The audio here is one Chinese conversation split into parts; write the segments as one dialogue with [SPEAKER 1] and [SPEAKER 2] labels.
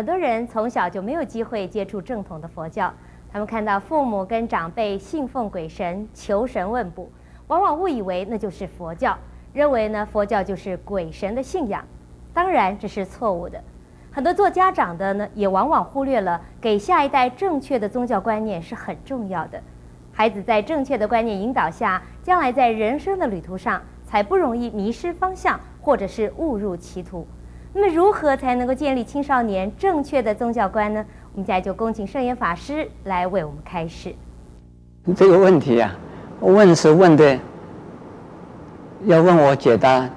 [SPEAKER 1] 很多人从小就没有机会接触正统的佛教，他们看到父母跟长辈信奉鬼神、求神问卜，往往误以为那就是佛教，认为呢佛教就是鬼神的信仰。当然这是错误的。很多做家长的呢，也往往忽略了给下一代正确的宗教观念是很重要的。孩子在正确的观念引导下，将来在人生的旅途上才不容易迷失方向，或者是误入歧途。那么，如何才能够建立青少年正确的宗教观呢？我们现在就恭请圣严法师来为我们开示。
[SPEAKER 2] 这个问题啊，问是问的，要问我解答，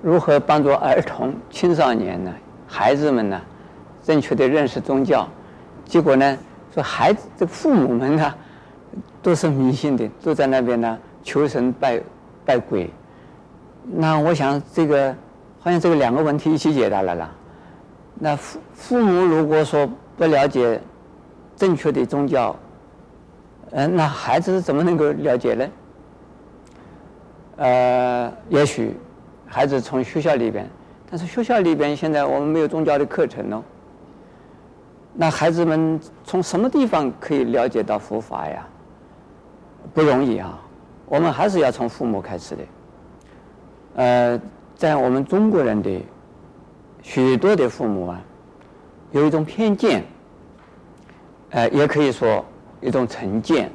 [SPEAKER 2] 如何帮助儿童、青少年呢？孩子们呢，正确的认识宗教，结果呢，说孩子这父母们呢，都是迷信的，都在那边呢求神拜拜鬼。那我想这个好像这个两个问题一起解答了啦。那父父母如果说不了解正确的宗教，嗯，那孩子怎么能够了解呢？呃，也许孩子从学校里边。但是学校里边现在我们没有宗教的课程哦，那孩子们从什么地方可以了解到佛法呀？不容易啊，我们还是要从父母开始的。呃，在我们中国人的许多的父母啊，有一种偏见，呃，也可以说一种成见，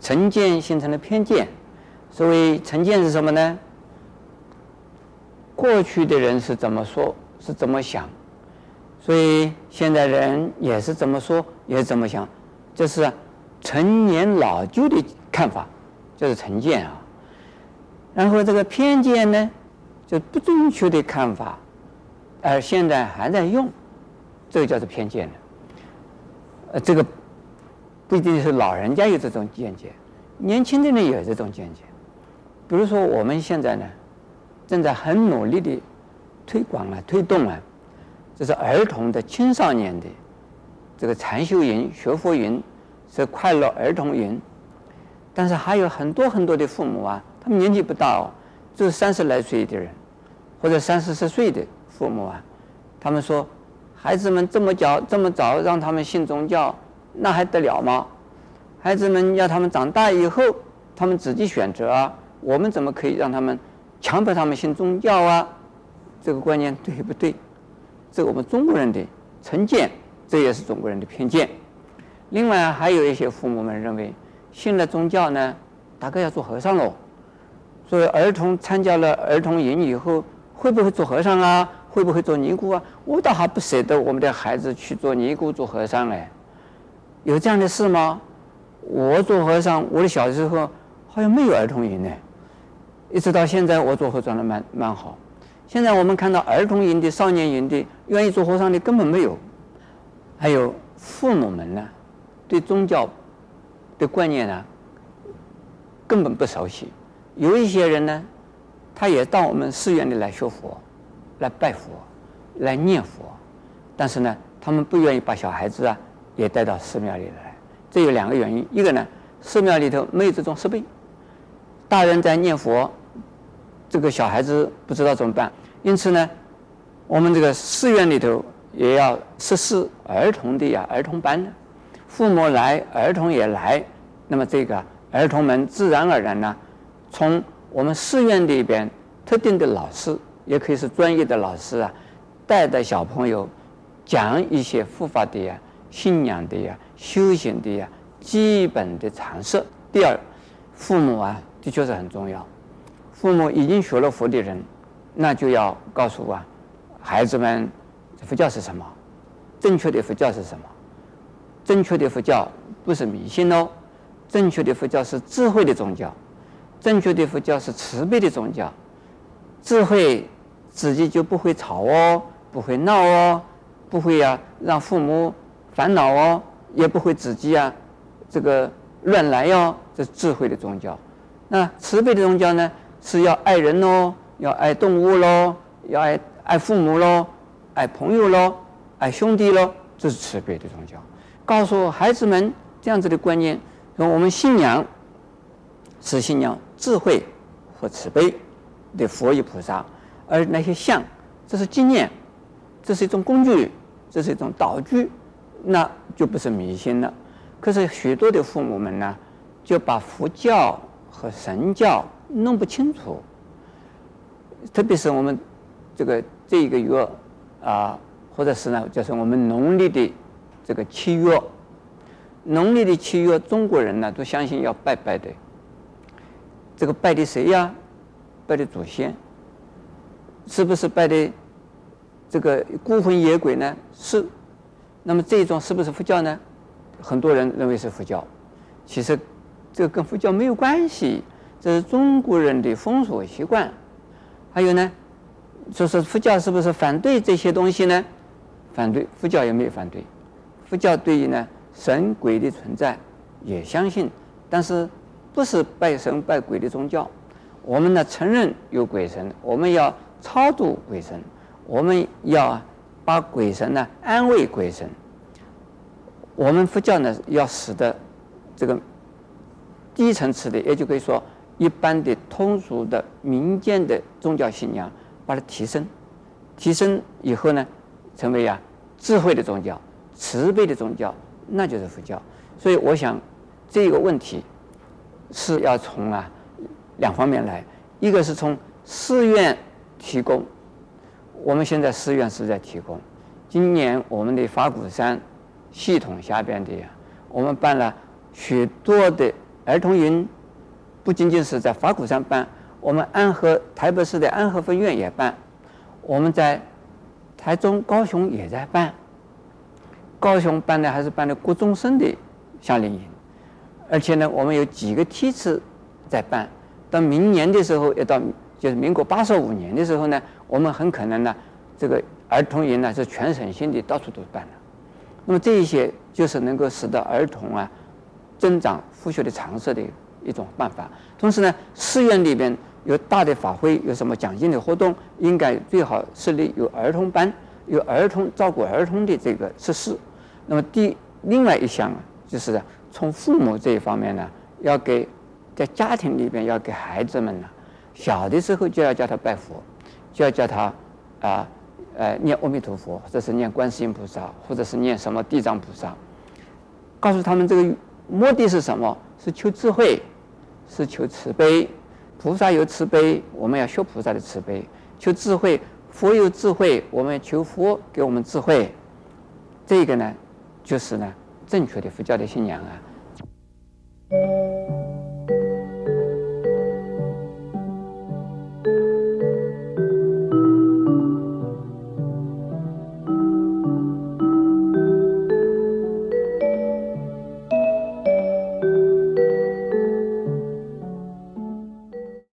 [SPEAKER 2] 成见形成了偏见。所谓成见是什么呢？过去的人是怎么说，是怎么想，所以现在人也是怎么说，也怎么想，这是陈年老旧的看法，就是成见啊。然后这个偏见呢，就不正确的看法，而现在还在用，这个叫做偏见了。呃，这个不一定是老人家有这种见解，年轻的人也有这种见解。比如说我们现在呢。正在很努力的推广啊、推动啊，这是儿童的、青少年的这个禅修营、学佛营，是快乐儿童营。但是还有很多很多的父母啊，他们年纪不大哦，就是三十来岁的人，或者三四十岁的父母啊，他们说，孩子们这么早这么早让他们信宗教，那还得了吗？孩子们要他们长大以后，他们自己选择啊，我们怎么可以让他们？强迫他们信宗教啊，这个观念对不对？这我们中国人的成见，这也是中国人的偏见。另外还有一些父母们认为，信了宗教呢，大概要做和尚喽。所以儿童参加了儿童营以后，会不会做和尚啊？会不会做尼姑啊？我倒还不舍得我们的孩子去做尼姑、做和尚嘞。有这样的事吗？我做和尚，我的小时候好像没有儿童营呢。一直到现在，我做和尚的蛮蛮好。现在我们看到儿童营的、少年营的，愿意做和尚的根本没有。还有父母们呢，对宗教的观念呢，根本不熟悉。有一些人呢，他也到我们寺院里来学佛、来拜佛、来念佛，但是呢，他们不愿意把小孩子啊也带到寺庙里来。这有两个原因：一个呢，寺庙里头没有这种设备，大人在念佛。这个小孩子不知道怎么办，因此呢，我们这个寺院里头也要设施儿童的呀儿童班，父母来，儿童也来，那么这个儿童们自然而然呢，从我们寺院里边特定的老师，也可以是专业的老师啊，带着小朋友讲一些佛法的呀、信仰的呀、修行的呀基本的常识。第二，父母啊的确是很重要。父母已经学了佛的人，那就要告诉啊，孩子们，佛教是什么？正确的佛教是什么？正确的佛教不是迷信哦，正确的佛教是智慧的宗教，正确的佛教是慈悲的宗教。智慧自己就不会吵哦，不会闹哦，不会呀、让父母烦恼哦，也不会自己啊这个乱来哟、哦。这是智慧的宗教。那慈悲的宗教呢？是要爱人喽，要爱动物喽，要爱爱父母喽，爱朋友喽，爱兄弟喽，这是慈悲的宗教。告诉孩子们这样子的观念，说我们信仰是信仰智慧和慈悲的佛与菩萨，而那些相，这是纪念，这是一种工具，这是一种道具，那就不是迷信了。可是许多的父母们呢，就把佛教和神教弄不清楚。特别是我们这个这一个月啊，或者是呢，就是我们农历的这个七月，农历的七月，中国人呢都相信要拜拜的。这个拜的谁呀？拜的祖先。是不是拜的这个孤魂野鬼呢？是。那么这一种是不是佛教呢？很多人认为是佛教。其实这个跟佛教没有关系，这是中国人的风俗习惯。还有呢，就是佛教是不是反对这些东西呢？反对，佛教也没有反对。佛教对于呢神鬼的存在也相信，但是不是拜神拜鬼的宗教。我们呢承认有鬼神，我们要超度鬼神，我们要把鬼神呢安慰鬼神。我们佛教呢要使得这个低层次的，也就可以说。一般的通俗的民间的宗教信仰，把它提升，提升以后呢，成为呀智慧的宗教、慈悲的宗教，那就是佛教。所以我想，这个问题是要从啊两方面来，一个是从寺院提供，我们现在寺院是在提供。今年我们的法鼓山系统下边的呀，我们办了许多的儿童营。不仅仅是在法鼓山办，我们安和台北市的安和分院也办，我们在台中、高雄也在办。高雄办的还是办的国中生的夏令营，而且呢，我们有几个梯次在办。到明年的时候，要到就是民国八十五年的时候呢，我们很可能呢，这个儿童营呢是全省性的，到处都办了。那么这一些就是能够使得儿童啊增长复学的常识的。一种办法，同时呢，寺院里边有大的法会，有什么讲经的活动，应该最好设立有儿童班，有儿童照顾儿童的这个设施。那么第另外一项啊就是从父母这一方面呢，要给在家庭里边要给孩子们呢，小的时候就要叫他拜佛，就要叫他啊呃念阿弥陀佛，或者是念观世音菩萨，或者是念什么地藏菩萨，告诉他们这个目的是什么？是求智慧。是求慈悲，菩萨有慈悲，我们要学菩萨的慈悲；求智慧，佛有智慧，我们求佛给我们智慧。这个呢，就是呢正确的佛教的信仰啊。